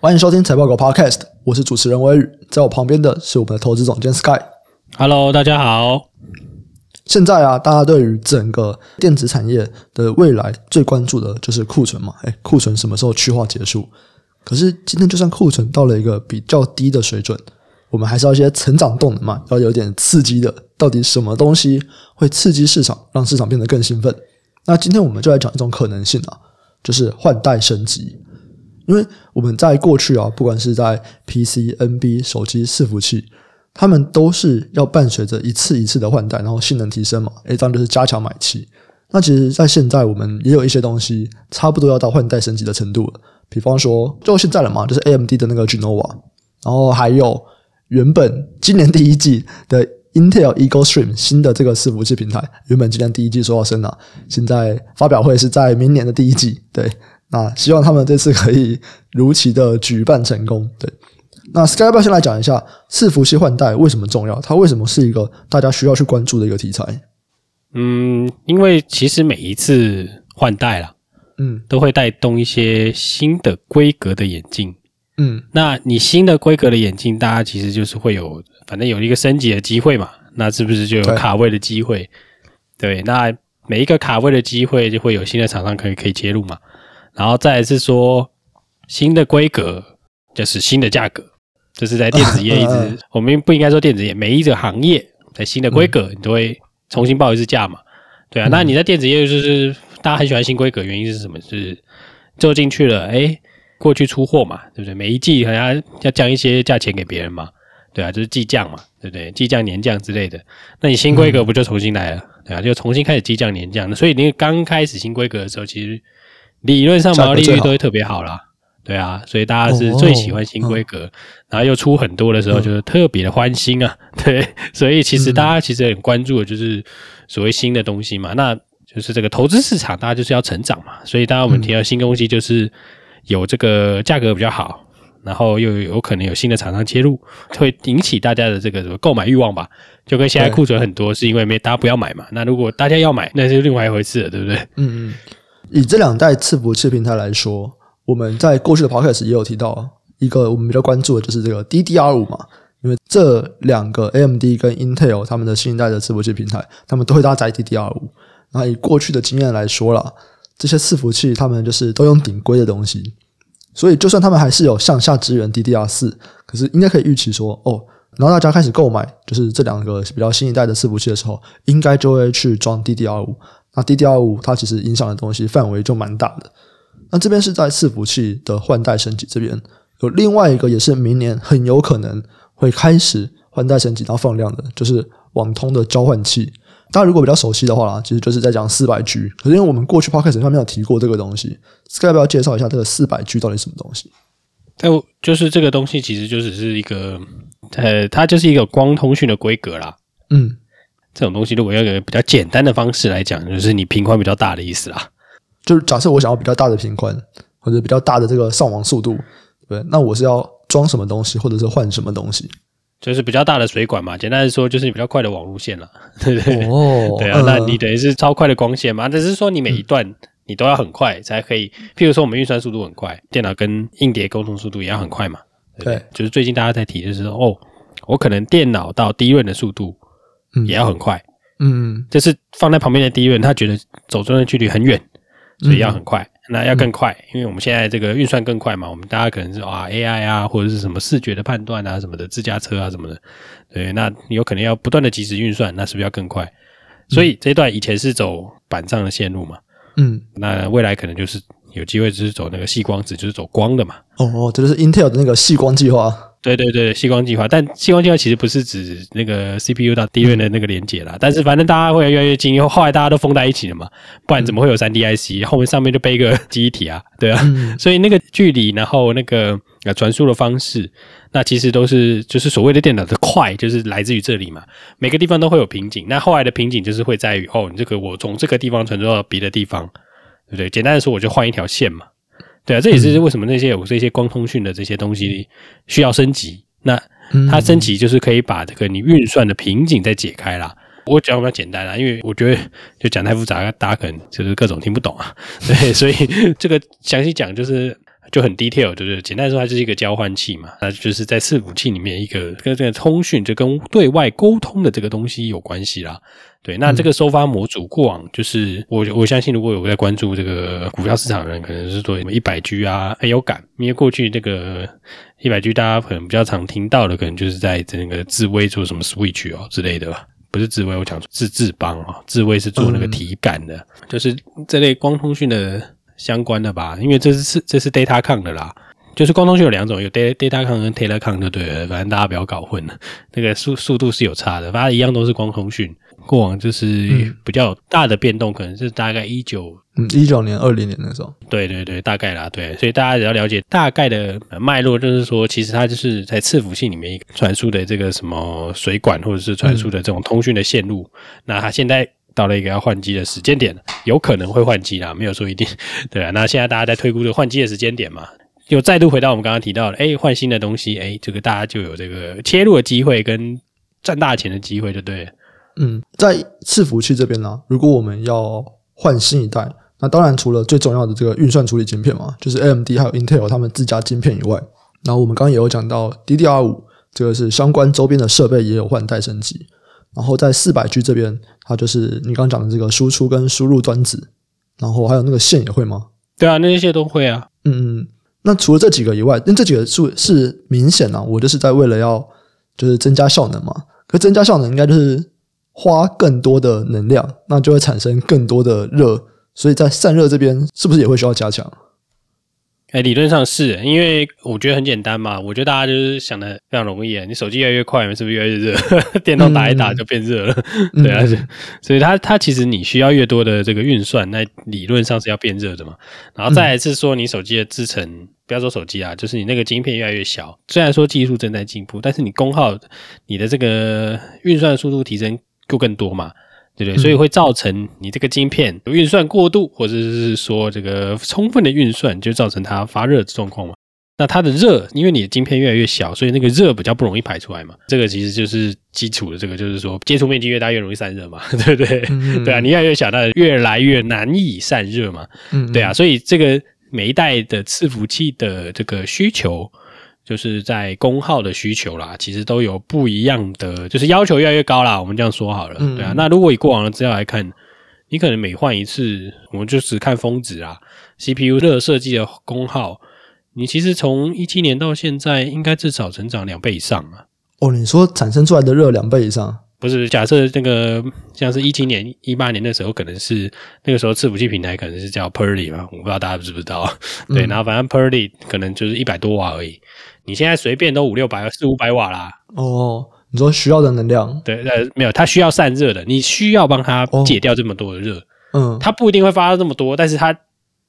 欢迎收听财报狗 Podcast，我是主持人威宇，在我旁边的是我们的投资总监 Sky。Hello，大家好。现在啊，大家对于整个电子产业的未来最关注的就是库存嘛？哎，库存什么时候去化结束？可是今天就算库存到了一个比较低的水准，我们还是要一些成长动能嘛，要有点刺激的。到底什么东西会刺激市场，让市场变得更兴奋？那今天我们就来讲一种可能性啊，就是换代升级。因为我们在过去啊，不管是在 PC、NB、手机、伺服器，他们都是要伴随着一次一次的换代，然后性能提升嘛，诶，这样就是加强买气。那其实，在现在我们也有一些东西差不多要到换代升级的程度了。比方说，就现在了嘛，就是 AMD 的那个 Genoa，然后还有原本今年第一季的 Intel Eagle Stream 新的这个伺服器平台，原本今年第一季说要升了，现在发表会是在明年的第一季，对。那希望他们这次可以如期的举办成功。对，那 Sky 要不要先来讲一下伺服器换代为什么重要？它为什么是一个大家需要去关注的一个题材？嗯，因为其实每一次换代啦，嗯，都会带动一些新的规格的眼镜。嗯，那你新的规格的眼镜，大家其实就是会有，反正有一个升级的机会嘛。那是不是就有卡位的机会？对，对，那每一个卡位的机会，就会有新的厂商可以可以切入嘛。然后再来是说新的规格，就是新的价格，就是在电子业一直，我们不应该说电子业，每一个行业在新的规格，你都会重新报一次价嘛？对啊，那你在电子业就是大家很喜欢新规格，原因是什么？就是做进去了，哎，过去出货嘛，对不对？每一季好像要降一些价钱给别人嘛，对啊，就是季降嘛，对不对？季降、年降之类的，那你新规格不就重新来了？对啊，就重新开始季降、年降。所以你刚开始新规格的时候，其实。理论上毛利率都会特别好啦，对啊，所以大家是最喜欢新规格，然后又出很多的时候，就是特别的欢欣啊，对，所以其实大家其实很关注的就是所谓新的东西嘛，那就是这个投资市场，大家就是要成长嘛，所以当我们提到新东西，就是有这个价格比较好，然后又有可能有新的厂商切入，会引起大家的这个什么购买欲望吧，就跟现在库存很多是因为没大家不要买嘛，那如果大家要买，那就另外一回事了，对不对？嗯嗯。以这两代伺服器平台来说，我们在过去的 podcast 也有提到一个我们比较关注的就是这个 DDR5 嘛，因为这两个 AMD 跟 Intel 他们的新一代的伺服器平台，他们都会搭载 DDR5。那以过去的经验来说啦，这些伺服器他们就是都用顶规的东西，所以就算他们还是有向下支援 DDR4，可是应该可以预期说，哦，然后大家开始购买就是这两个比较新一代的伺服器的时候，应该就会去装 DDR5。那 DDR 五它其实影响的东西范围就蛮大的。那这边是在伺服器的换代升级这边，有另外一个也是明年很有可能会开始换代升级到放量的，就是网通的交换器。大家如果比较熟悉的话啦，其实就是在讲四百 G。可是因为我们过去 Podcast 上面有提过这个东西，Sky 要不要介绍一下这个四百 G 到底什么东西？哎，就是这个东西其实就只是一个，呃，它就是一个光通讯的规格啦。嗯。这种东西，如果要用比较简单的方式来讲，就是你频宽比较大的意思啦。就是假设我想要比较大的频宽，或者比较大的这个上网速度，对，那我是要装什么东西，或者是换什么东西？就是比较大的水管嘛。简单来说，就是你比较快的网路线了，对不对？哦，对啊，那你等于是超快的光纤嘛。只是说你每一段你都要很快才可以。譬如说，我们运算速度很快，电脑跟硬碟沟通速度也要很快嘛。对，对，就是最近大家在提就是说，哦，我可能电脑到 DRAM 的速度。也要很快，嗯，这是放在旁边的 DRAM，他觉得走中的距离很远，所以要很快。嗯、那要更快，因为我们现在这个运算更快嘛。我们大家可能是啊 AI 啊，或者是什么视觉的判断啊，什么的自驾车啊什么的，对，那有可能要不断的及时运算，那是不是要更快？所以这一段以前是走板上的线路嘛，嗯，那未来可能就是有机会就是走那个细光子，就是走光的嘛。哦哦，这就是 Intel 的那个细光计划。对对对，矽光计划，但矽光计划其实不是指那个 CPU 到 DRAM 的那个连接啦，但是反正大家会越来越近，以后后来大家都封在一起了嘛，不然怎么会有三 DIC？后面上面就背一个记忆体啊，对啊，嗯、所以那个距离，然后那个呃传输的方式，那其实都是就是所谓的电脑的快，就是来自于这里嘛。每个地方都会有瓶颈，那后来的瓶颈就是会在于哦，你这个我从这个地方传输到别的地方，对不对？简单的说，我就换一条线嘛。对啊，这也是为什么那些有这些光通讯的这些东西需要升级。那它升级就是可以把这个你运算的瓶颈再解开啦。我讲比较简单啦，因为我觉得就讲太复杂，大家可能就是各种听不懂啊。对，所以这个详细讲就是就很 detail，就是简单来说，它就是一个交换器嘛，那就是在伺服器里面一个跟这个通讯，就跟对外沟通的这个东西有关系啦。对，那这个收发模组过往就是我我相信，如果有在关注这个股票市场的人，可能是做什么一百 G 啊很有感，因为过去这个一百 G 大家可能比较常听到的，可能就是在整个智威做什么 Switch 哦之类的吧。不是智威，我讲智智邦啊，智威是做那个体感的，嗯、就是这类光通讯的相关的吧。因为这是这是 DataCon 的啦，就是光通讯有两种，有 Data datacon 跟 telecon 就对了，反正大家不要搞混了。那个速速度是有差的，反正一样都是光通讯。过往就是比较大的变动，可能是大概一九嗯一九年二零年那时候，对对对，大概啦，对，所以大家只要了解大概的脉络，就是说，其实它就是在伺服器里面传输的这个什么水管，或者是传输的这种通讯的线路。嗯、那它现在到了一个要换机的时间点，有可能会换机啦，没有说一定，对啊。那现在大家在推估这个换机的时间点嘛，又再度回到我们刚刚提到的，哎，换新的东西，哎，这个大家就有这个切入的机会跟赚大钱的机会，就对。嗯，在伺服器这边呢，如果我们要换新一代，那当然除了最重要的这个运算处理晶片嘛，就是 AMD 还有 Intel 他们自家晶片以外，然后我们刚刚也有讲到 DDR5 这个是相关周边的设备也有换代升级，然后在四百 G 这边，它就是你刚刚讲的这个输出跟输入端子，然后还有那个线也会吗？对啊，那些都会啊。嗯嗯，那除了这几个以外，那这几个是是明显啊，我就是在为了要就是增加效能嘛，可增加效能应该就是。花更多的能量，那就会产生更多的热，所以在散热这边是不是也会需要加强？哎，理论上是，因为我觉得很简单嘛。我觉得大家就是想的非常容易啊。你手机越来越快，是不是越来越热？电脑打一打就变热了，嗯、对啊。所以它它其实你需要越多的这个运算，那理论上是要变热的嘛。然后再来是说，你手机的制程，嗯、不要说手机啊，就是你那个晶片越来越小。虽然说技术正在进步，但是你功耗，你的这个运算速度提升。就更多嘛，对不对？所以会造成你这个晶片运算过度，或者是说这个充分的运算，就造成它发热的状况嘛。那它的热，因为你的晶片越来越小，所以那个热比较不容易排出来嘛。这个其实就是基础的，这个就是说接触面积越大越容易散热嘛，对不对？对啊，你越来越小，那越来越难以散热嘛。嗯嗯对啊，所以这个每一代的伺服器的这个需求。就是在功耗的需求啦，其实都有不一样的，就是要求越来越高啦。我们这样说好了，嗯、对啊。那如果以过往的资料来看，你可能每换一次，我们就只看峰值啊，CPU 热设计的功耗，你其实从一七年到现在，应该至少成长两倍以上啊。哦，你说产生出来的热两倍以上？不是，假设那个像是一七年、一八年的时候，可能是那个时候伺服器平台可能是叫 Purley 嘛，我不知道大家知不知道。对，嗯、然后反正 Purley 可能就是一百多瓦而已。你现在随便都五六百、四五百瓦啦。哦，你说需要的能量？对，呃，没有，它需要散热的，你需要帮它解掉这么多的热。哦、嗯，它不一定会发到这么多，但是它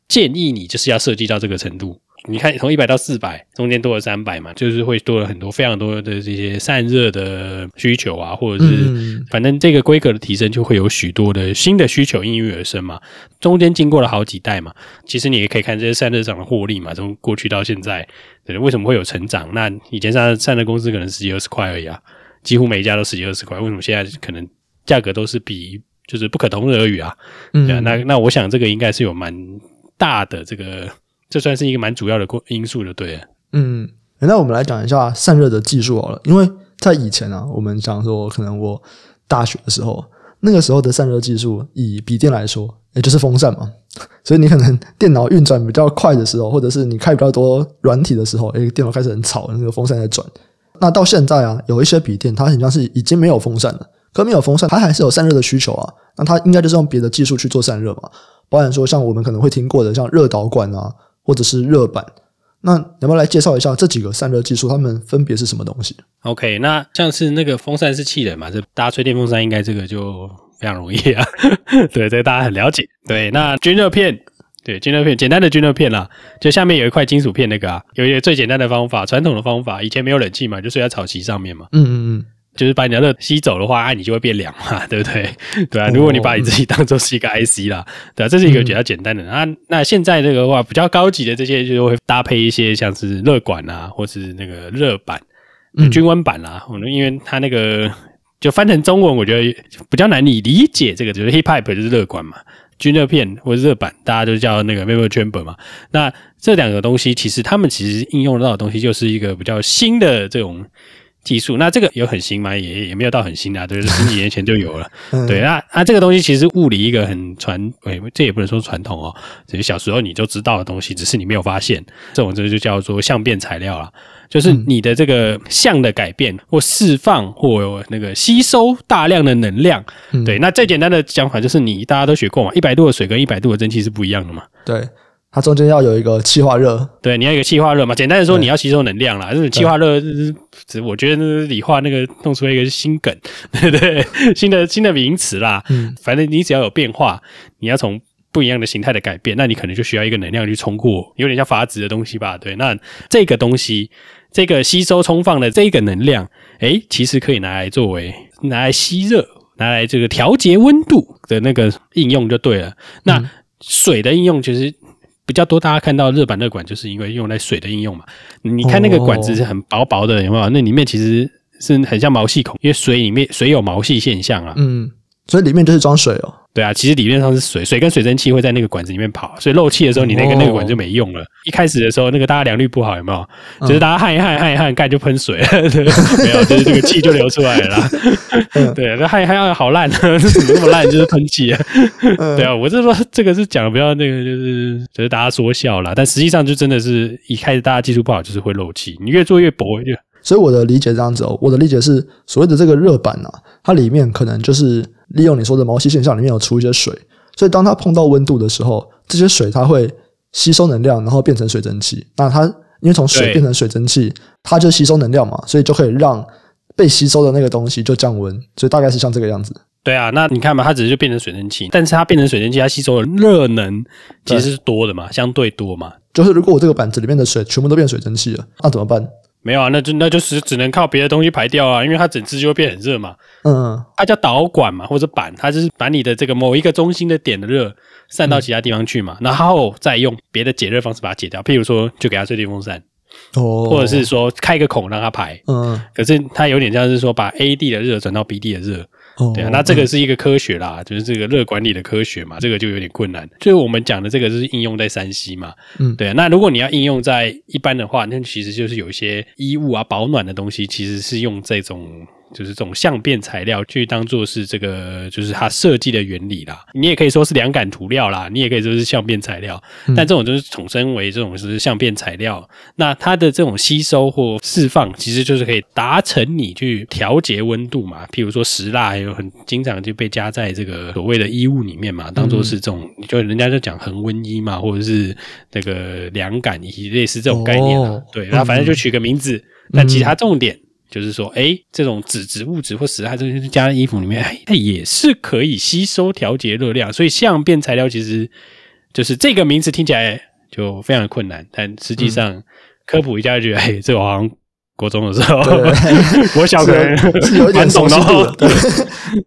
建议你就是要设计到这个程度。你看，从一百到四百，中间多了三百嘛，就是会多了很多、非常多的这些散热的需求啊，或者是、嗯、反正这个规格的提升，就会有许多的新的需求应运而生嘛。中间经过了好几代嘛，其实你也可以看这些散热厂的获利嘛，从过去到现在，对，为什么会有成长？那以前散散热公司可能十几二十块而已啊，几乎每一家都十几二十块，为什么现在可能价格都是比就是不可同日而语啊？对啊，嗯、那那我想这个应该是有蛮大的这个。这算是一个蛮主要的因素的，对。嗯，那我们来讲一下散热的技术好了，因为在以前啊，我们讲说，可能我大学的时候，那个时候的散热技术，以笔电来说，也就是风扇嘛，所以你可能电脑运转比较快的时候，或者是你开比较多软体的时候，诶，电脑开始很吵，那个风扇在转。那到现在啊，有一些笔电，它好像是已经没有风扇了，可没有风扇，它还是有散热的需求啊。那它应该就是用别的技术去做散热嘛，包含说像我们可能会听过的，像热导管啊。或者是热板，那要不要来介绍一下这几个散热技术？它们分别是什么东西？OK，那像是那个风扇是气冷嘛，这大家吹电风扇应该这个就非常容易啊。对，这个大家很了解。对，那均热片，对，均热片，简单的均热片啦，就下面有一块金属片那个啊，有一个最简单的方法，传统的方法，以前没有冷气嘛，就睡在草席上面嘛。嗯嗯嗯。就是把你的热吸走的话，啊，你就会变凉嘛，对不对？对啊，如果你把你自己当做是一个 IC 啦，对啊，这是一个比较简单的。那那现在这个话比较高级的这些，就会搭配一些像是热管啊，或是那个热板、均温板啦。嗯，因为它那个就翻成中文，我觉得比较难以理解。这个就是 heat pipe 就是热管嘛。均热片或者热板，大家都叫那个 vapor chamber 嘛。那这两个东西，其实他们其实应用到的东西，就是一个比较新的这种技术。那这个有很新吗？也也没有到很新啊，对，十几年前就有了。对，那那这个东西其实物理一个很传，哎，这也不能说传统哦，只是小时候你就知道的东西，只是你没有发现。这种这就叫做相变材料了。就是你的这个相的改变，或释放，或那个吸收大量的能量，嗯、对。那最简单的讲法就是，你大家都学过嘛，一百度的水跟一百度的蒸汽是不一样的嘛。对，它中间要有一个气化热。对，你要一个气化热嘛。简单的说，你要吸收能量啦。这种气化热，只我觉得那理化那个弄出来一个新梗，对不对？新的新的名词啦。嗯，反正你只要有变化，你要从。不一样的形态的改变，那你可能就需要一个能量去冲过，有点像阀值的东西吧？对，那这个东西，这个吸收充放的这个能量，诶，其实可以拿来作为拿来吸热，拿来这个调节温度的那个应用就对了。那水的应用其实比较多，大家看到热板热管就是因为用来水的应用嘛。你看那个管子是很薄薄的，有没有？那里面其实是很像毛细孔，因为水里面水有毛细现象啊。嗯。所以里面就是装水哦。对啊，其实理论上是水，水跟水蒸气会在那个管子里面跑，所以漏气的时候，你那个那个管就没用了。一开始的时候，那个大家良率不好，有没有？就是大家焊一焊，焊一焊，盖就喷水了，没有，就是这个气就流出来了啦。对，那焊一焊好烂，这怎么那么烂？就是喷气啊。对啊，我是说这个是讲的比较那个，就是就是大家说笑啦，但实际上就真的是一开始大家技术不好，就是会漏气。你越做越薄就。所以我的理解这样子哦，我的理解是，所谓的这个热板啊，它里面可能就是利用你说的毛细现象，里面有出一些水，所以当它碰到温度的时候，这些水它会吸收能量，然后变成水蒸气。那它因为从水变成水蒸气，它就吸收能量嘛，所以就可以让被吸收的那个东西就降温。所以大概是像这个样子。对啊，那你看嘛，它只是就变成水蒸气，但是它变成水蒸气，它吸收的热能其实是多的嘛，相对多嘛。就是如果我这个板子里面的水全部都变水蒸气了，那怎么办？没有啊，那就那就是只能靠别的东西排掉啊，因为它整只就会变很热嘛。嗯，它叫导管嘛，或者板，它就是把你的这个某一个中心的点的热散到其他地方去嘛，嗯、然后再用别的解热方式把它解掉。譬如说，就给它吹电风扇，哦，或者是说开一个孔让它排。嗯，可是它有点像是说把 A 地的热转到 B 地的热。对啊，那这个是一个科学啦，嗯、就是这个热管理的科学嘛，这个就有点困难。就是我们讲的这个是应用在山西嘛，嗯，对啊。那如果你要应用在一般的话，那其实就是有一些衣物啊、保暖的东西，其实是用这种。就是这种相变材料去当做是这个，就是它设计的原理啦。你也可以说是两感涂料啦，你也可以说是相变材料。但这种就是统称为这种是相变材料。那它的这种吸收或释放，其实就是可以达成你去调节温度嘛。譬如说石蜡，还有很经常就被加在这个所谓的衣物里面嘛，当做是这种，就人家就讲恒温衣嘛，或者是那个凉感衣，类似这种概念啊。对，那反正就取个名字。那其他重点。就是说，哎，这种脂质物质或死害这些加在衣服里面，它也是可以吸收调节热量。所以相变材料其实就是这个名词听起来就非常的困难，但实际上科普一下就觉得，哎，这个好像。国中的时候，我 小可能是有点懂的。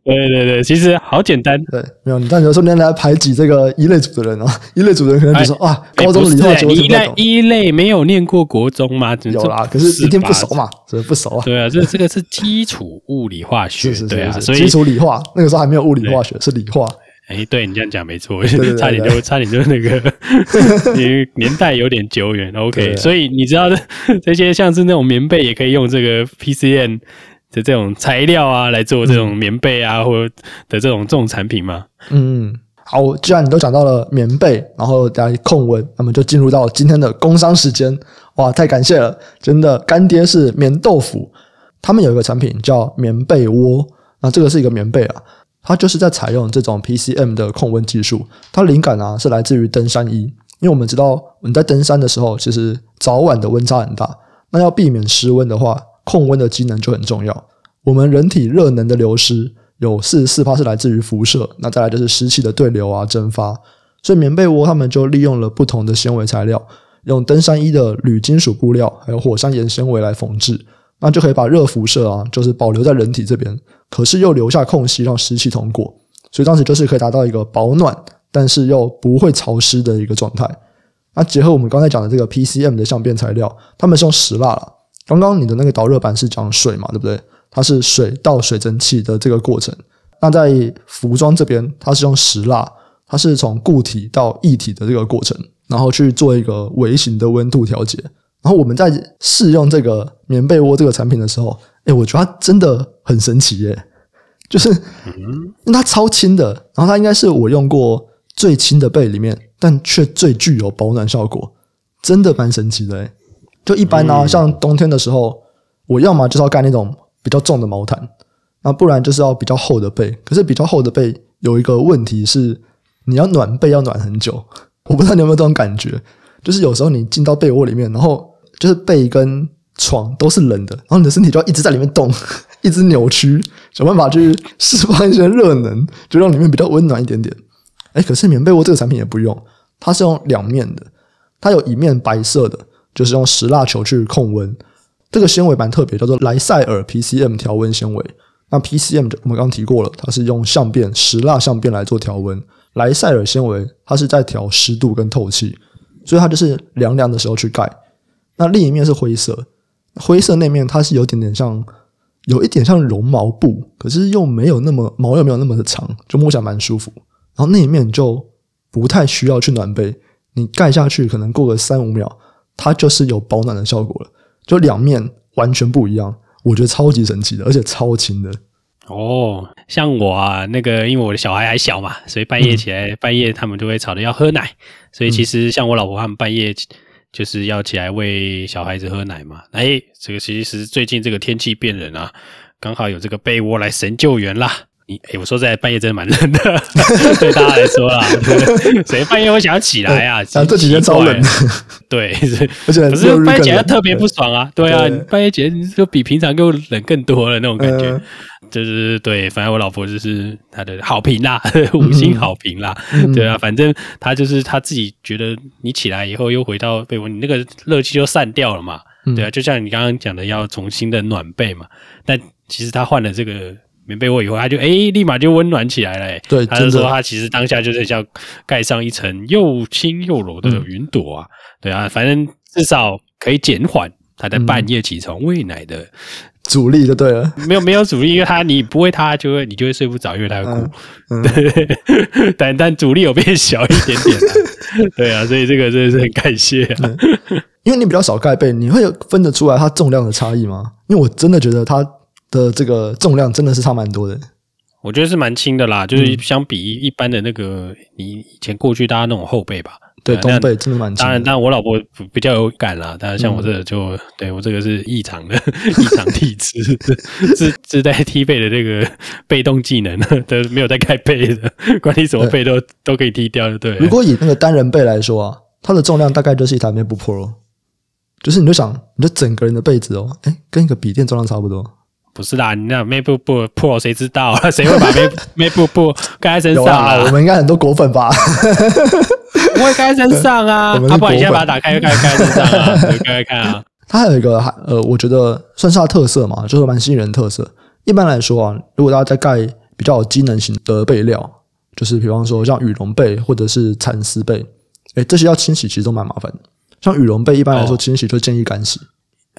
对对对，其实好简单。对，没有你，但有时候你来排挤这个一类组的人哦，一类组的人可能就说啊，高中理化就一类一类没有念过国中吗？有啦，可是一定不熟嘛，所以不熟啊。对啊，这这个是基础物理化学，对啊，所以基础理化那个时候还没有物理化学，是理化。哎，对你这样讲没错，差点就差点就那个 年年代有点久远。OK，所以你知道 这些像是那种棉被也可以用这个 PCN 的这种材料啊来做这种棉被啊，或者的这种这种产品吗？嗯，好，既然你都讲到了棉被，然后来控温，那么就进入到今天的工商时间。哇，太感谢了，真的干爹是棉豆腐，他们有一个产品叫棉被窝，那这个是一个棉被啊。它就是在采用这种 PCM 的控温技术，它灵感啊是来自于登山衣，因为我们知道你在登山的时候，其实早晚的温差很大，那要避免失温的话，控温的机能就很重要。我们人体热能的流失有四十四趴是来自于辐射，那再来就是湿气的对流啊蒸发，所以棉被窝他们就利用了不同的纤维材料，用登山衣的铝金属布料还有火山岩纤维来缝制。那就可以把热辐射啊，就是保留在人体这边，可是又留下空隙让湿气通过，所以当时就是可以达到一个保暖，但是又不会潮湿的一个状态。那结合我们刚才讲的这个 PCM 的相变材料，他们是用石蜡了。刚刚你的那个导热板是讲水嘛，对不对？它是水到水蒸气的这个过程。那在服装这边，它是用石蜡，它是从固体到液体的这个过程，然后去做一个微型的温度调节。然后我们在试用这个棉被窝这个产品的时候，哎，我觉得它真的很神奇耶！就是因为它超轻的，然后它应该是我用过最轻的被里面，但却最具有保暖效果，真的蛮神奇的。就一般呢、啊，像冬天的时候，我要么就是要盖那种比较重的毛毯，那不然就是要比较厚的被。可是比较厚的被有一个问题是，你要暖被要暖很久。我不知道你有没有这种感觉，就是有时候你进到被窝里面，然后就是被跟床都是冷的，然后你的身体就要一直在里面动，一直扭曲，想办法去释放一些热能，就让里面比较温暖一点点。哎，可是棉被窝这个产品也不用，它是用两面的，它有一面白色的，就是用石蜡球去控温。这个纤维蛮特别，叫做莱赛尔 PCM 调温纤维。那 PCM 我们刚刚提过了，它是用相变石蜡相变来做调温。莱赛尔纤维它是在调湿度跟透气，所以它就是凉凉的时候去盖。那另一面是灰色，灰色那面它是有点点像，有一点像绒毛布，可是又没有那么毛又没有那么的长，就摸起来蛮舒服。然后那一面就不太需要去暖被，你盖下去可能过个三五秒，它就是有保暖的效果了。就两面完全不一样，我觉得超级神奇的，而且超轻的。哦，像我啊，那个因为我的小孩还小嘛，所以半夜起来，嗯、半夜他们就会吵着要喝奶，所以其实像我老婆他们半夜就是要起来喂小孩子喝奶嘛。哎，这个其实最近这个天气变冷啊，刚好有这个被窝来神救援啦。你哎，我说在半夜真的蛮冷的，对大家来说啦，谁半夜会想要起来啊？这几天超冷，对，而且可是半夜起来特别不爽啊。对啊，半夜起来就比平常更冷更多了那种感觉。就是对，反正我老婆就是她的好评啦，五星好评啦。对啊，反正她就是她自己觉得你起来以后又回到被窝，你那个热气就散掉了嘛。对啊，就像你刚刚讲的，要重新的暖被嘛。但其实她换了这个。棉被窝以后，他就哎、欸，立马就温暖起来了。对，他就说他其实当下就是像盖上一层又轻又柔的云朵啊。嗯、对啊，反正至少可以减缓他在半夜起床喂奶的阻力就对了。没有没有阻力，因为他你不喂他就会你就会睡不着，因为他会哭。嗯嗯、对，但但阻力有变小一点点、啊。对啊，所以这个真的是很感谢、啊。因为你比较少盖被，你会分得出来它重量的差异吗？因为我真的觉得它。的这个重量真的是差蛮多的，我觉得是蛮轻的啦，就是相比一般的那个你以前过去大家那种厚背吧，对，冬背真的蛮轻。当然，当然我老婆比较有感啦，但是像我这个就、嗯、对我这个是异常的 异常体质，自自带踢背的这个被动技能 的没有在盖背的，管你什么背都都可以踢掉的。对，如果以那个单人背来说啊，它的重量大概就是一台 MacBook Pro，就是你就想，你就整个人的被子哦，哎，跟一个笔电重量差不多。不是啦，你那 MacBook Pro 谁知道啊？谁会把 MacBook Pro 盖在身上啊？我们应该很多果粉吧？不会盖在身上啊！他不然你现在把它打开，盖盖在身上啊？盖盖看啊！它还有一个，呃，我觉得算是它特色嘛，就是蛮吸引人的特色。一般来说啊，如果大家在盖比较有机能型的被料，就是比方说像羽绒被或者是蚕丝被，哎，这些要清洗其实都蛮麻烦的。像羽绒被一般来说清洗就建议干洗。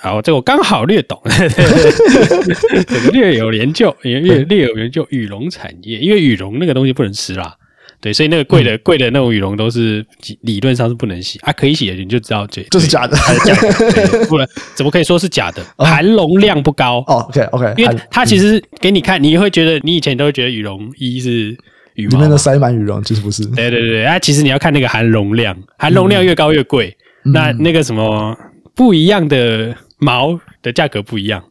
好，这个我刚好略懂，这个略有研究，略略有研究羽绒产业，因为羽绒那个东西不能吃啦，对，所以那个贵的贵的那种羽绒都是理论上是不能洗啊，可以洗的你就知道这这是假的，假的，不然怎么可以说是假的？含绒量不高。哦，OK OK，因为它其实给你看，你会觉得你以前都会觉得羽绒衣是羽毛，里面的塞满羽绒，其实不是，对对对，啊，其实你要看那个含绒量，含绒量越高越贵，那那个什么。不一样的毛的价格不一样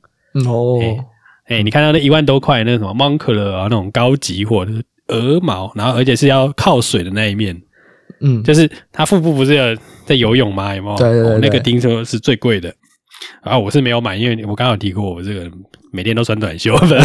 哦，哎、欸，你看到那一万多块那什么 Moncler 啊，那种高级货的鹅毛，然后而且是要靠水的那一面，嗯，就是它腹部不是有在游泳吗？有没有？对对对，那个钉说是最贵的。啊，我是没有买，因为我刚刚有提过，我这个每天都穿短袖的。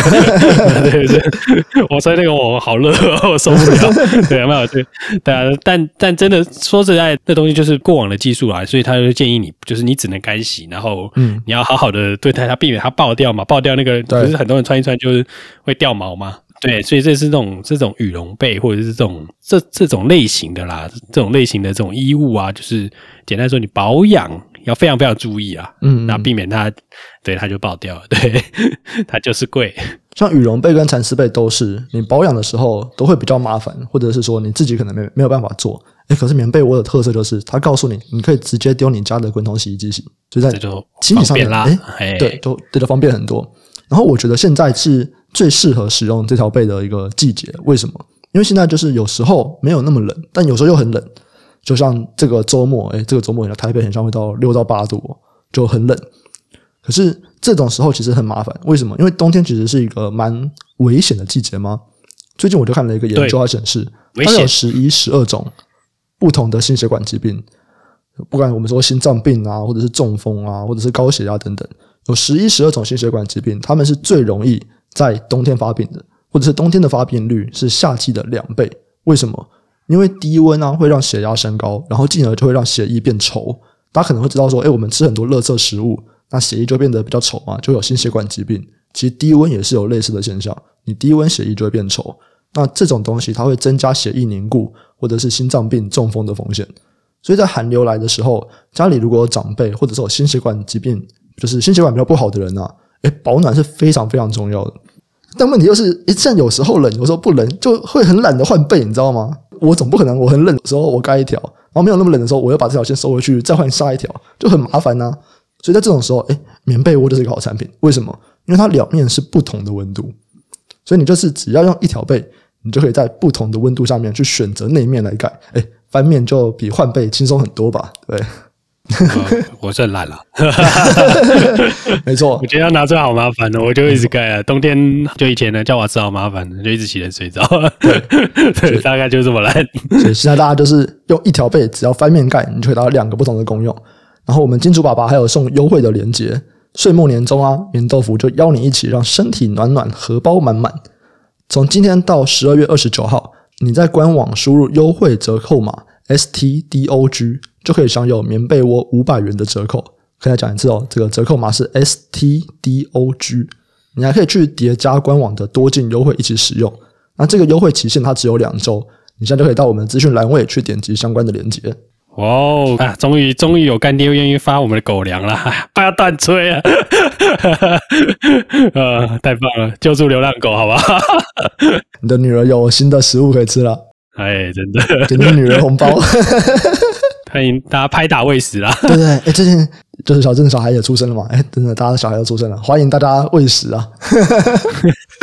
对 对对，我穿那个我好热，我受不了。对，没有对，对啊，但但真的说实在，这东西就是过往的技术啊，所以他就建议你，就是你只能干洗，然后嗯，你要好好的对待它，避免它爆掉嘛，爆掉那个不是很多人穿一穿就是会掉毛嘛。对，所以这是这种这种羽绒被或者是这种这这种类型的啦，这种类型的这种衣物啊，就是简单说，你保养。要非常非常注意啊，嗯，那避免它，对，它就爆掉了，对，它就是贵。像羽绒被跟蚕丝被都是，你保养的时候都会比较麻烦，或者是说你自己可能没没有办法做。哎，可是棉被窝的特色就是，它告诉你，你可以直接丢你家的滚筒洗衣机洗，就在清洗上面啦，哎，对，都对的方便很多。然后我觉得现在是最适合使用这条被的一个季节，为什么？因为现在就是有时候没有那么冷，但有时候又很冷。就像这个周末，哎，这个周末，台北很像会到六到八度，就很冷。可是这种时候其实很麻烦，为什么？因为冬天其实是一个蛮危险的季节吗？最近我就看了一个研究，它显示它有十一、十二种不同的心血管疾病，不管我们说心脏病啊，或者是中风啊，或者是高血压等等，有十一、十二种心血管疾病，他们是最容易在冬天发病的，或者是冬天的发病率是夏季的两倍。为什么？因为低温啊会让血压升高，然后进而就会让血液变稠。大家可能会知道说，哎，我们吃很多垃圾食物。那血液就变得比较稠嘛，就有心血管疾病。其实低温也是有类似的现象，你低温血液就会变稠。那这种东西它会增加血液凝固，或者是心脏病、中风的风险。所以在寒流来的时候，家里如果有长辈或者是有心血管疾病，就是心血管比较不好的人啊，诶，保暖是非常非常重要的。但问题就是，一阵有时候冷，有时候不冷，就会很懒得换被，你知道吗？我总不可能我很冷的时候我盖一条，然后没有那么冷的时候我又把这条线收回去，再换下一条，就很麻烦呐、所以在这种时候，诶，棉被窝就是一个好产品。为什么？因为它两面是不同的温度，所以你就是只要用一条被，你就可以在不同的温度下面去选择那一面来盖。诶，翻面就比换被轻松很多吧？对，呃、我是很懒了，没错。我觉得要拿出来好麻烦的，我就一直盖啊。冬天就以前呢，叫我吃好麻烦的，就一直洗冷水澡。对，对，大概就这么懒。所以现在大家就是用一条被，只要翻面盖，你就可以达到两个不同的功用。然后我们金主爸爸还有送优惠的链接，岁末年终啊，棉豆腐就邀你一起让身体暖暖，荷包满满。从今天到十二月二十九号，你在官网输入优惠折扣码 STDOG，就可以享有棉被窝五百元的折扣。可以再讲一次哦，这个折扣码是 STDOG，你还可以去叠加官网的多件优惠一起使用。那这个优惠期限它只有两周，你现在就可以到我们的资讯栏位去点击相关的链接。哇哦！啊，终于终于有干爹愿意发我们的狗粮了，不要断吹啊！呃，太棒了，救助流浪狗，好不好？你的女儿有新的食物可以吃了，哎，真的，给你女儿红包，欢迎大家拍打喂食啦！对 对，哎，最近就是小镇的小孩也出生了嘛，哎，真的，大家的小孩都出生了，欢迎大家喂食啊！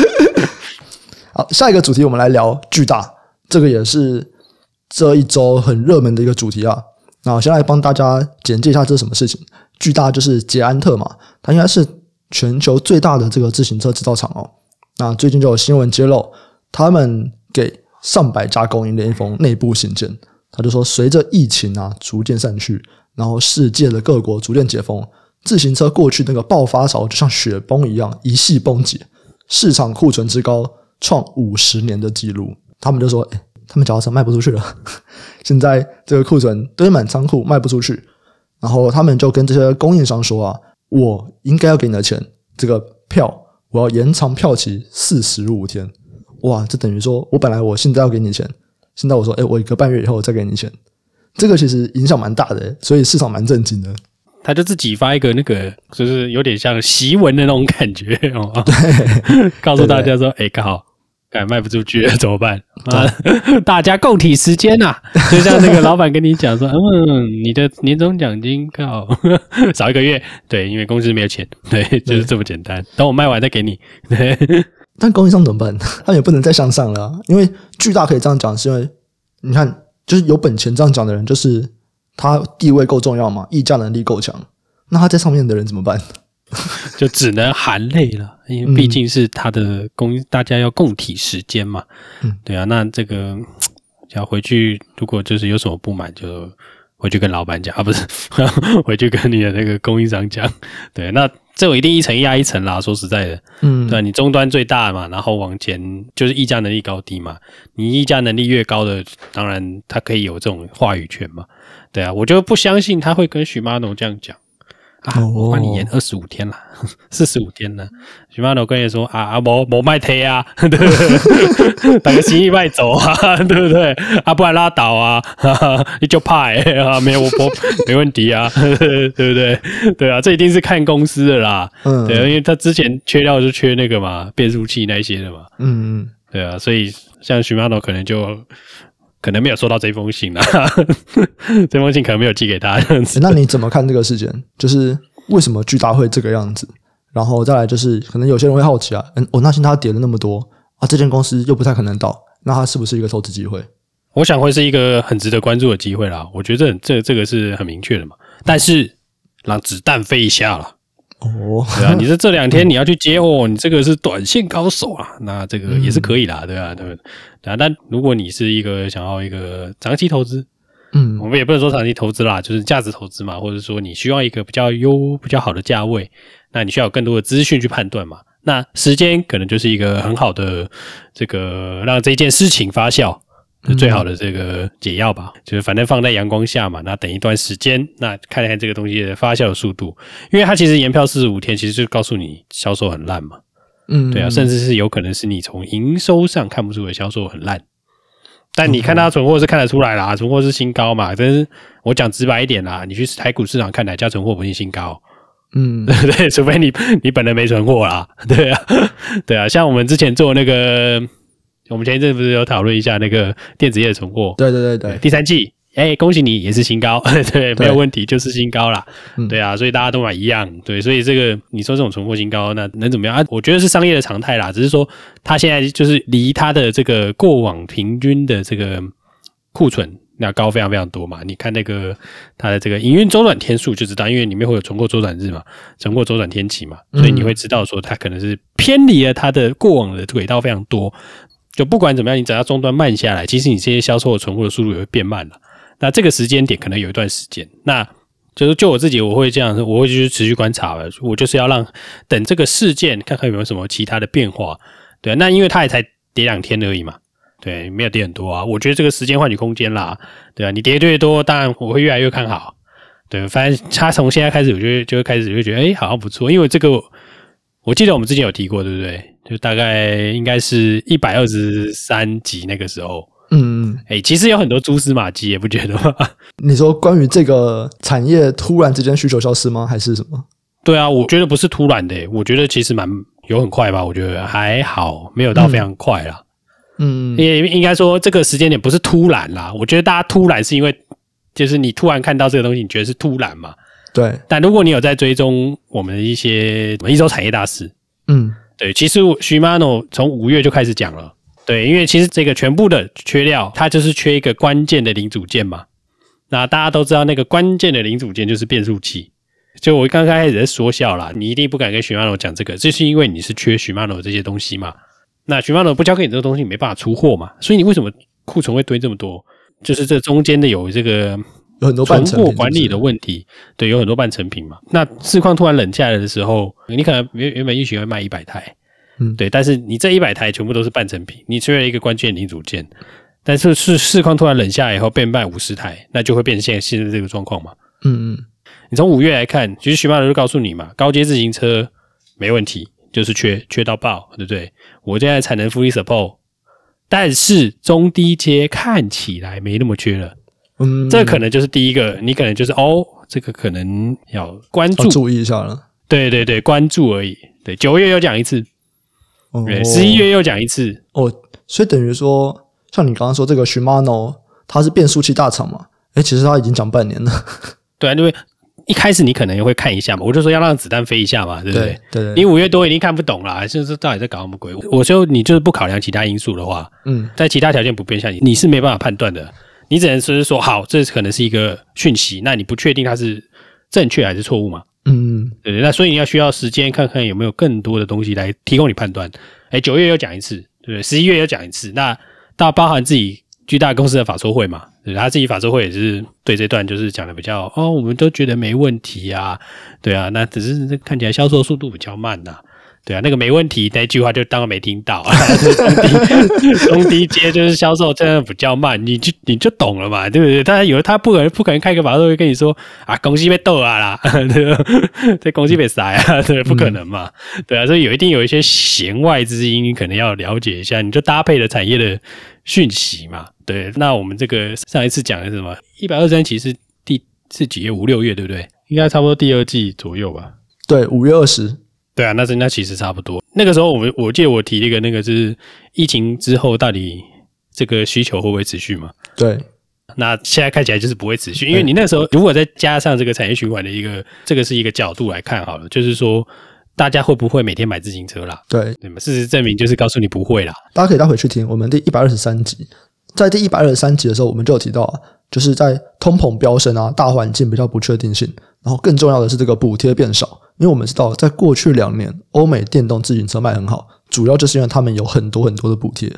好，下一个主题我们来聊巨大，这个也是。这一周很热门的一个主题啊，那我先来帮大家简介一下这是什么事情。巨大就是捷安特嘛，它应该是全球最大的这个自行车制造厂哦。那最近就有新闻揭露，他们给上百家供应链一封内部信件，他就说，随着疫情啊逐渐散去，然后世界的各国逐渐解封，自行车过去那个爆发潮就像雪崩一样一系崩解，市场库存之高创五十年的记录。他们就说，诶他们脚踏车卖不出去了，现在这个库存堆满仓库卖不出去，然后他们就跟这些供应商说啊，我应该要给你的钱，这个票我要延长票期四十五天，哇，这等于说我本来我现在要给你钱，现在我说，诶，我一个半月以后再给你钱，这个其实影响蛮大的，所以市场蛮震惊的。他就自己发一个那个，就是有点像檄文的那种感觉 哦，对，告诉大家说，哎，刚好。哎，卖不出去 怎么办啊？大家共体时间呐！就像那个老板跟你讲说，嗯，你的年终奖金靠少一个月，对，因为公司没有钱，对，就是这么简单。等我卖完再给你。对，但供应商怎么办？他也不能再向上了啊，因为巨大可以这样讲，是因为你看，就是有本钱这样讲的人，就是他地位够重要嘛，议价能力够强，那他在上面的人怎么办？就只能含泪了，因为毕竟是他的公，大家要共体时间嘛。嗯，对啊，那这个 要回去，如果就是有什么不满，就回去跟老板讲啊，不是 回去跟你的那个供应商讲。对，那这我一定一层压一层啦。说实在的，嗯，对，你终端最大嘛，然后往前就是议价能力高低嘛。你议价能力越高的，当然他可以有这种话语权嘛。对啊，我就不相信他会跟 Shimano 这样讲。啊，我帮你延二十五天了，四十五天了。许马诺跟你说啊啊，没没卖贴啊，对不对？把个心意卖走啊，对不对？啊，不然拉倒啊，哈哈你就怕啊，没有我不没问题啊，对不对？对啊，这一定是看公司的啦，嗯，对，因为他之前缺料就缺那个嘛，变速器那些的嘛，嗯嗯，对啊，所以像许马诺可能就。可能没有收到这封信啦，这封信可能没有寄给他。那你怎么看这个事件？就是为什么巨大会这个样子？然后再来就是，可能有些人会好奇啊，嗯，我那信他跌了那么多啊，这间公司又不太可能倒，那它是不是一个投资机会？我想会是一个很值得关注的机会啦。我觉得这这个是很明确的嘛。但是让子弹飞一下了。哦，对啊，你是这两天你要去接货，你这个是短线高手啊，那这个也是可以啦，对吧？对不？对啊，但如果你是一个想要一个长期投资，嗯，我们也不能说长期投资啦，就是价值投资嘛，或者说你需要一个比较优、比较好的价位，那你需要有更多的资讯去判断嘛，那时间可能就是一个很好的这个让这件事情发酵。是最好的这个解药吧，就是反正放在阳光下嘛，那等一段时间，那看一看这个东西的发酵的速度，因为它其实延票四十五天，其实就告诉你销售很烂嘛，嗯，对啊，甚至是有可能是你从营收上看不出的销售很烂，但你看它存货是看得出来啦，存货是新高嘛，但是我讲直白一点啦，你去台股市场看哪家存货不是新高，嗯，对对，除非你你本人没存货啦，对啊，对啊，像我们之前做那个。我们前一阵不是有讨论一下那个电子业的存货？对对对对，第三季，哎、欸，恭喜你也是新高，对，没有问题，就是新高啦。嗯、对啊，所以大家都买一样，对，所以这个你说这种存货新高，那能怎么样啊？我觉得是商业的常态啦，只是说它现在就是离它的这个过往平均的这个库存那高非常非常多嘛。你看那个它的这个营运周转天数就知道，因为里面会有存货周转日嘛，存货周转天期嘛，所以你会知道说它可能是偏离了它的过往的轨道非常多。就不管怎么样，你只要终端慢下来，其实你这些销售的存货的速度也会变慢了。那这个时间点可能有一段时间，那就是就我自己，我会这样，我会去持续观察了。我就是要让等这个事件看看有没有什么其他的变化。对，那因为它也才跌两天而已嘛，对，没有跌很多啊。我觉得这个时间换取空间啦，对啊，你跌越多，当然我会越来越看好。对，反正他从现在开始，我就会就会开始就觉得，哎，好像不错，因为这个。我记得我们之前有提过，对不对？就大概应该是一百二十三集那个时候，嗯嗯，哎，其实有很多蛛丝马迹，也不觉得吗？你说关于这个产业突然之间需求消失吗？还是什么？对啊，我觉得不是突然的，我觉得其实蛮有很快吧，我觉得还好，没有到非常快啦。嗯，也应该说这个时间点不是突然啦。我觉得大家突然是因为就是你突然看到这个东西，你觉得是突然嘛？对，但如果你有在追踪我们的一些一周产业大事，嗯，对，其实 Shimano 从五月就开始讲了，对，因为其实这个全部的缺料，它就是缺一个关键的零组件嘛。那大家都知道，那个关键的零组件就是变速器。就我刚刚开始在说笑啦，你一定不敢跟 Shimano 讲这个，这是因为你是缺 Shimano 这些东西嘛。那 Shimano 不交给你这个东西，你没办法出货嘛。所以你为什么库存会堆这么多？就是这中间的有这个。有很多半成品？存货管理的问题，对，有很多半成品嘛。那市况突然冷下来的时候，你可能原原本预期会卖一百台，嗯，对，但是你这一百台全部都是半成品，你缺了一个关键零组件，但是是市况突然冷下来以后，变卖五十台，那就会变成现在现在这个状况嘛。嗯嗯，你从五月来看，其实徐茂德就告诉你嘛，高阶自行车没问题，就是缺缺到爆，对不对？我现在产能 fully support，但是中低阶看起来没那么缺了。嗯，这可能就是第一个，你可能就是哦，这个可能要关注，注意一下了。对对对，关注而已。对，九月又讲一次，哦，十一月又讲一次。哦，所以等于说，像你刚刚说这个 Shimano，它是变速器大厂嘛？哎，其实它已经讲半年了。对啊，因为一开始你可能也会看一下嘛，我就说要让子弹飞一下嘛，对不对？对，对，对。你五月多已经看不懂了，就是到底在搞什么鬼？我说你就是不考量其他因素的话，嗯，在其他条件不变下，你你是没办法判断的。你只能说是说好，这可能是一个讯息，那你不确定它是正确还是错误嘛？嗯，对对。那所以你要需要时间看看有没有更多的东西来提供你判断。哎，九月又讲一次，对不对？十一月又讲一次，那到包含自己巨大公司的法说会嘛？对，他自己法说会也是对这段就是讲的比较哦，我们都觉得没问题啊，对啊，那只是看起来销售速度比较慢呐、啊。对啊，那个没问题，那句话就当没听到。中低中低阶就是销售真的比较慢，你就你就懂了嘛，对不对？他以为他不可能不可能开个法都会跟你说啊，公司被斗啊啦，对吧？这公司被杀啊，对，不可能嘛，对啊，所以有一定有一些弦外之音，你可能要了解一下，你就搭配了产业的讯息嘛。对，那我们这个上一次讲的是什么？一百二十三期是第是几月？五六月对不对？应该差不多第二季左右吧？对，五月二十。对啊，那那其实差不多。那个时候，我们我记得我提了一个那个，就是疫情之后到底这个需求会不会持续嘛？对。那现在看起来就是不会持续，因为你那时候如果再加上这个产业循环的一个，这个是一个角度来看好了，就是说大家会不会每天买自行车啦？对，对嘛？事实证明就是告诉你不会啦。大家可以再回去听我们第一百二十三集，在第一百二十三集的时候，我们就有提到啊，就是在通膨飙升啊，大环境比较不确定性，然后更重要的是这个补贴变少。因为我们知道，在过去两年，欧美电动自行车卖很好，主要就是因为他们有很多很多的补贴。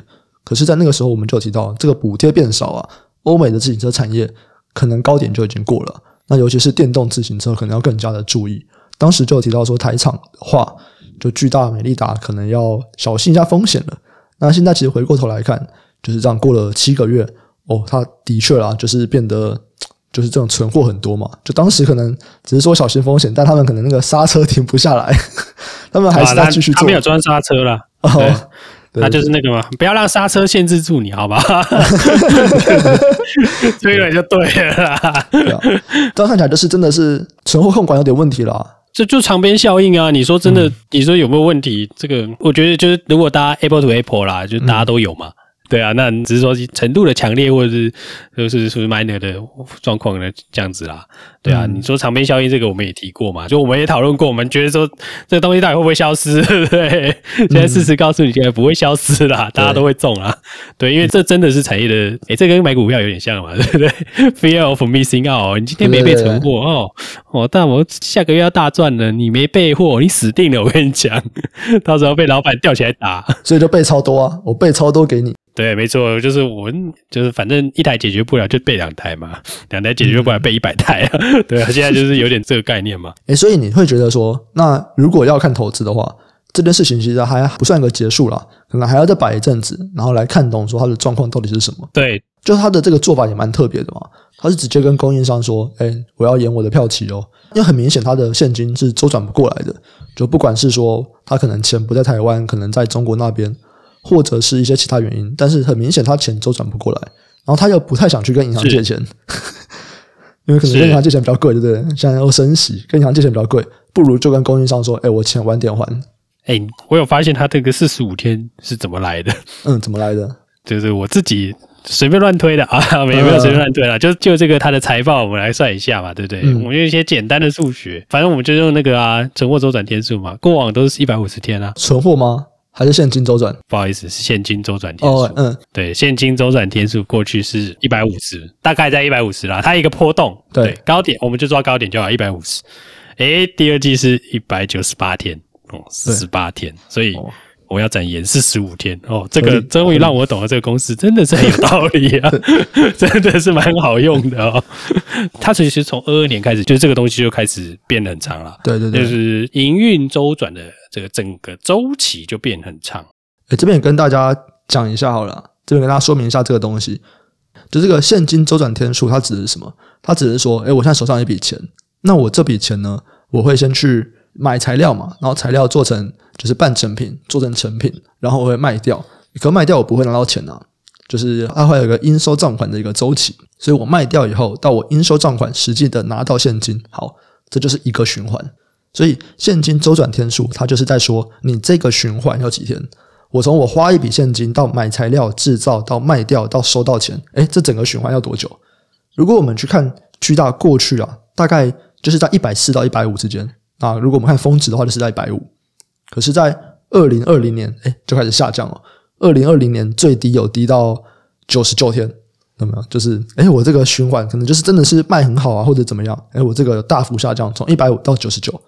可是，在那个时候，我们就提到这个补贴变少啊，欧美的自行车产业可能高点就已经过了。那尤其是电动自行车，可能要更加的注意。当时就有提到说，台厂的话，就巨大美利达可能要小心一下风险了。那现在其实回过头来看，就是这样过了七个月，哦，他的确啦，就是变得。就是这种存货很多嘛，就当时可能只是说小心风险，但他们可能那个刹车停不下来，他们还是在继续做。他没有装刹车啦，哦，他就是那个嘛，不要让刹车限制住你，好吧？追了就对了啦。对啊，这样看起来就是真的是存货控管有点问题了。这就长边效应啊！你说真的，你说有没有问题？这个我觉得就是如果大家 Apple to Apple 啦，就大家都有嘛。对啊，那只是说程度的强烈，或者是就是属于 minor 的状况呢，这样子啦。对啊，嗯、你说长边效应这个我们也提过嘛，就我们也讨论过，我们觉得说这个东西到底会不会消失？对不对？现在事实告诉你，现在不会消失啦，大家都会中啦。对，因为这真的是产业的，诶，这跟买股票有点像嘛，对不对？Fear of missing out，你今天没被存货哦哦，但我下个月要大赚了，你没备货，你死定了！我跟你讲，到时候被老板吊起来打，所以就备超多啊，我备超多给你。对，没错，就是我们就是反正一台解决不了就备两台嘛，两台解决不了备一百台啊。对啊，现在就是有点这个概念嘛。诶，所以你会觉得说，那如果要看投资的话，这件事情其实还不算个结束啦，可能还要再摆一阵子，然后来看懂说它的状况到底是什么。对，就是他的这个做法也蛮特别的嘛，他是直接跟供应商说，诶，我要延我的票期哦，因为很明显他的现金是周转不过来的，就不管是说他可能钱不在台湾，可能在中国那边。或者是一些其他原因，但是很明显他钱周转不过来，然后他又不太想去跟银行借钱，因为可能跟银行借钱比较贵，对不对？现在又升息，跟银行借钱比较贵，不如就跟供应商说：“哎，我钱晚点还。”哎，我有发现他这个四十五天是怎么来的？嗯，怎么来的？就是我自己随便乱推的 啊，没有没有随便乱推了，就就这个他的财报，我们来算一下嘛，对不对？嗯、我们用一些简单的数学，反正我们就用那个啊，存货周转天数嘛，过往都是一百五十天啊，存货吗？还是现金周转？不好意思，是现金周转天数。哦，嗯，对，现金周转天数过去是一百五十，大概在一百五十啦。它一个波动，对，对高点我们就抓高点就好，一百五十。诶，第二季是一百九十八天，哦，四十八天，所以。哦我要展延四十五天哦，这个终于让我懂了，这个公式真的是很有道理啊，真的是蛮好用的哦。它其实从二二年开始，就是这个东西就开始变很长了。对对对，就是营运周转的这个整个周期就变很长。诶，这边也跟大家讲一下好了，这边跟大家说明一下这个东西，就这个现金周转天数，它指的是什么？它只是说，诶，我现在手上有一笔钱，那我这笔钱呢，我会先去。买材料嘛，然后材料做成就是半成品，做成成品，然后我会卖掉。可卖掉我不会拿到钱啊，就是它会有一个应收账款的一个周期，所以我卖掉以后到我应收账款实际的拿到现金，好，这就是一个循环。所以现金周转天数，它就是在说你这个循环要几天。我从我花一笔现金到买材料制造到卖掉到收到钱，诶，这整个循环要多久？如果我们去看巨大过去啊，大概就是在一百四到一百五之间。啊如果我们看峰值的话，就是在一百五，可是，在二零二零年，哎，就开始下降了。二零二零年最低有低到九十九天，有没有？就是，哎，我这个循环可能就是真的是卖很好啊，或者怎么样？哎，我这个大幅下降，从一百五到九十九，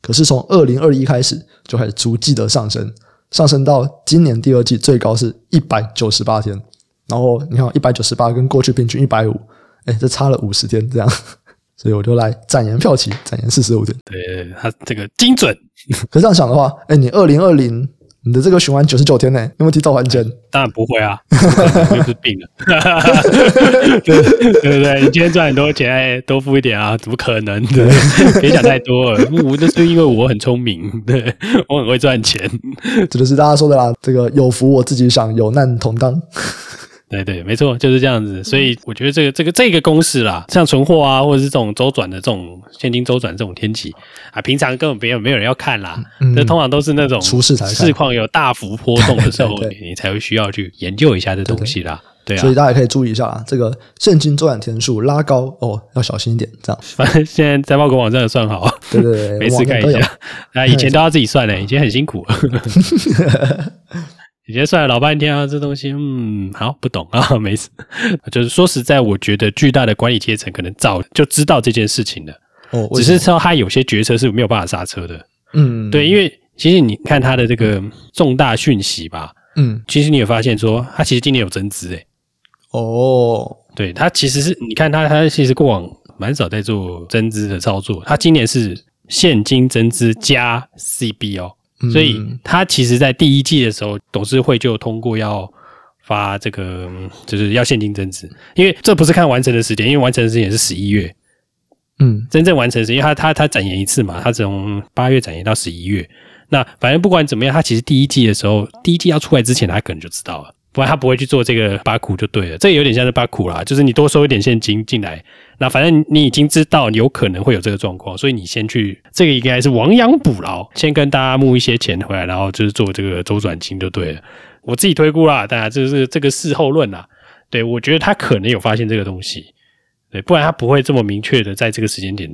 可是从二零二一开始就开始逐季的上升，上升到今年第二季最高是一百九十八天。然后你看，一百九十八跟过去平均一百五，哎，这差了五十天，这样。所以我就来展言票期，展言四十五天。对，他这个精准。可是这样想的话，哎，你二零二零。你的这个循环九十九天呢，有没有提早还钱？当然不会啊，又是病了。对对对，你今天赚很多钱，哎，多付一点啊，怎么可能？对，别想太多了。我那是因为我很聪明，对，我很会赚钱。这就是大家说的啦，这个有福我自己享，有难同当。对对，没错，就是这样子。所以我觉得这个这个这个公式啦，像存货啊，或者是这种周转的这种现金周转这种天气啊，平常根本没有没有人要看啦。这、嗯、通常都是那种出事才市况有大幅波动的时候，你才会需要去研究一下这东西啦。对，啊，所以大家可以注意一下啊，这个现金周转天数拉高哦，要小心一点。这样，反正现在在报狗网站也算好，对对对，每次看一下。啊，以前都要自己算的，以前很辛苦。以前算了老半天啊，这东西，嗯，好不懂啊，没事。就是说实在，我觉得巨大的管理阶层可能早就知道这件事情了，哦，只是说他有些决策是没有办法刹车的，嗯，对，因为其实你看他的这个重大讯息吧，嗯，其实你有发现说，他其实今年有增资，诶，哦，对，他其实是你看他，他其实过往蛮少在做增资的操作，他今年是现金增资加 CB 哦。所以，他其实，在第一季的时候，董事会就通过要发这个，就是要现金增值，因为这不是看完成的时间，因为完成的时间是十一月，嗯，真正完成的时间，因为他他他展演一次嘛，他从八月展演到十一月，那反正不管怎么样，他其实第一季的时候，第一季要出来之前，他可能就知道了。不然他不会去做这个巴苦就对了，这个有点像是巴苦啦，就是你多收一点现金进来，那反正你已经知道有可能会有这个状况，所以你先去，这个应该是亡羊补牢，先跟大家募一些钱回来，然后就是做这个周转金就对了。我自己推估啦，大家这是这个事后论啦，对，我觉得他可能有发现这个东西，对，不然他不会这么明确的在这个时间点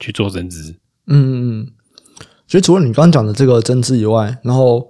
去做增资。嗯嗯嗯，所以除了你刚刚讲的这个增资以外，然后。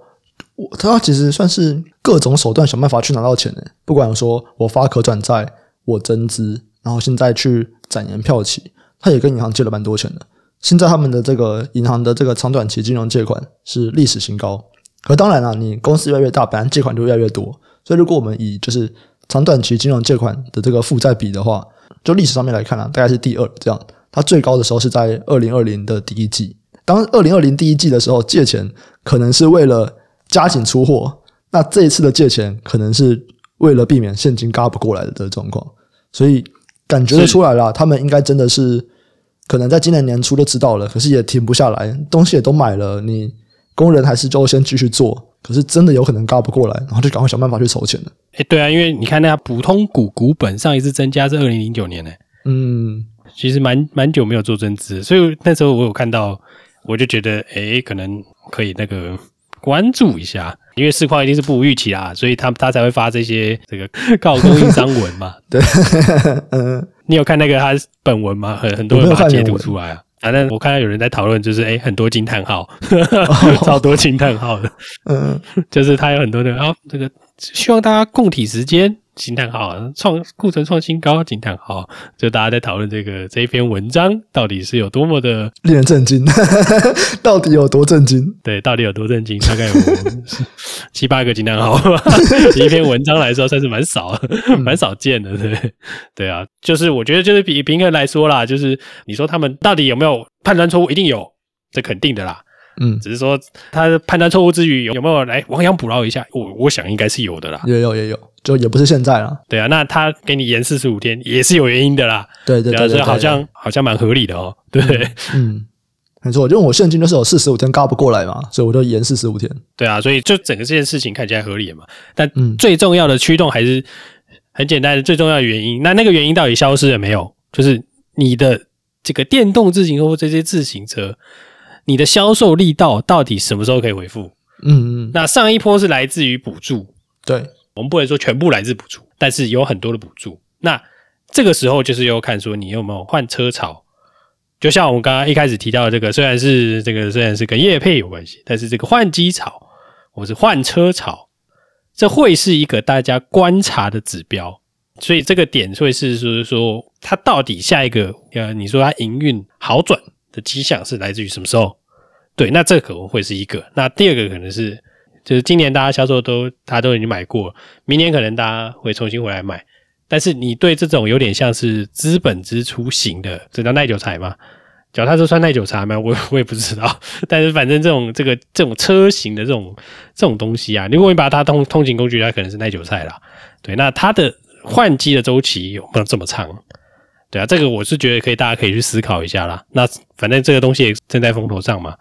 我他其实算是各种手段想办法去拿到钱的，不管说我发可转债，我增资，然后现在去展延票期，他也跟银行借了蛮多钱的。现在他们的这个银行的这个长短期金融借款是历史新高。可当然了，你公司越来越大，本来借款就越来越多，所以如果我们以就是长短期金融借款的这个负债比的话，就历史上面来看啊，大概是第二这样。它最高的时候是在二零二零的第一季，当二零二零第一季的时候借钱可能是为了。加紧出货，那这一次的借钱可能是为了避免现金嘎不过来的这个状况，所以感觉得出来了，他们应该真的是可能在今年年初就知道了，可是也停不下来，东西也都买了，你工人还是就先继续做，可是真的有可能嘎不过来，然后就赶快想办法去筹钱了。诶，对啊，因为你看那家普通股股本上一次增加是二零零九年呢，嗯，其实蛮蛮久没有做增资，所以那时候我有看到，我就觉得诶，可能可以那个。关注一下，因为市况一定是不如预期啦，所以他他才会发这些这个 告供应商文嘛。对，嗯，你有看那个他本文吗？很很多人把它解读出来啊。反正我看到有人在讨论，就是诶很多惊叹号，超多惊叹号的。嗯，就是他有很多的啊，这个希望大家共体时艰。惊叹号，创库存创新高，惊叹号，就大家在讨论这个这一篇文章到底是有多么的令人震惊，到底有多震惊？对，到底有多震惊？大概有 七八个惊叹号吧。一篇文章来说，算是蛮少，蛮少见的。对，对啊，就是我觉得，就是比平衡来说啦，就是你说他们到底有没有判断错误？一定有，这肯定的啦。嗯，只是说他判断错误之余，有没有来亡羊补牢一下？我我想应该是有的啦。也有也有，就也不是现在了。对啊，那他给你延四十五天，也是有原因的啦。对对对，好像好像蛮合理的哦。对，嗯，没错，因为我现金就是有四十五天高不过来嘛，所以我就延四十五天。对啊，所以就整个这件事情看起来合理嘛。但最重要的驱动还是很简单的，最重要的原因，那那个原因到底消失了没有？就是你的这个电动自行车或这些自行车。你的销售力道到底什么时候可以恢复？嗯嗯，那上一波是来自于补助，对，我们不能说全部来自补助，但是有很多的补助。那这个时候就是要看说你有没有换车潮，就像我们刚刚一开始提到的这个，虽然是这个虽然是跟业配有关系，但是这个换机潮或是换车潮，这会是一个大家观察的指标。所以这个点会是说说它到底下一个呃，你说它营运好转。的迹象是来自于什么时候？对，那这可能会是一个。那第二个可能是，就是今年大家销售都，他都已经买过，明年可能大家会重新回来买。但是你对这种有点像是资本支出型的，这叫耐久财吗？脚踏车算耐久财吗？我 我也不知道。但是反正这种这个这种车型的这种这种东西啊，如果你把它当通勤工具，它可能是耐久财啦。对，那它的换机的周期有没有这么长？对啊，这个我是觉得可以，大家可以去思考一下啦。那反正这个东西也正在风头上嘛。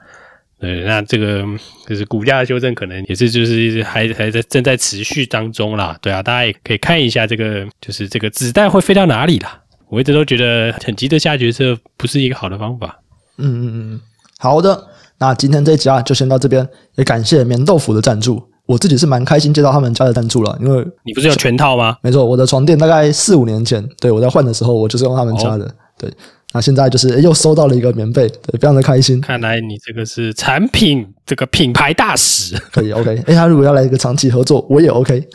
对，那这个就是股价的修正，可能也是就是还还在正在持续当中啦。对啊，大家也可以看一下这个，就是这个子弹会飞到哪里啦。我一直都觉得很急着下决策不是一个好的方法。嗯嗯嗯，好的，那今天这一集啊就先到这边，也感谢棉豆腐的赞助。我自己是蛮开心接到他们家的赞助了，因为你不是有全套吗？没错，我的床垫大概四五年前，对，我在换的时候，我就是用他们家的。哦、对，那现在就是又收到了一个棉被，对，非常的开心。看来你这个是产品这个品牌大使，可以 OK。哎，他如果要来一个长期合作，我也 OK。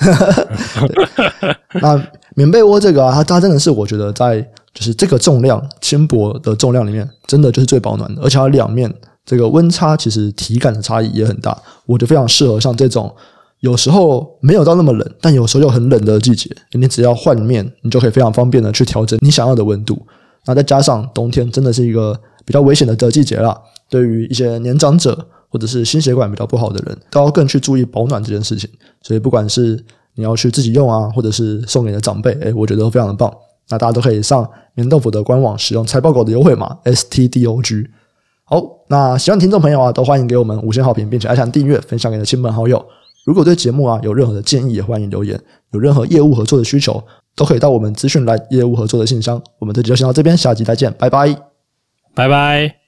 那棉被窝这个啊，它它真的是我觉得在就是这个重量轻薄的重量里面，真的就是最保暖的，而且它两面。这个温差其实体感的差异也很大，我觉得非常适合像这种有时候没有到那么冷，但有时候又很冷的季节，你只要换面，你就可以非常方便的去调整你想要的温度。那再加上冬天真的是一个比较危险的的季节啦，对于一些年长者或者是心血管比较不好的人，都要更去注意保暖这件事情。所以不管是你要去自己用啊，或者是送给你的长辈，诶，我觉得都非常的棒。那大家都可以上棉豆腐的官网使用财报狗的优惠码 STDOG。好，那喜欢听众朋友啊，都欢迎给我们五星好评，并且按下订阅，分享给你的亲朋好友。如果对节目啊有任何的建议，也欢迎留言。有任何业务合作的需求，都可以到我们资讯栏业务合作的信箱。我们这集就先到这边，下集再见，拜拜，拜拜。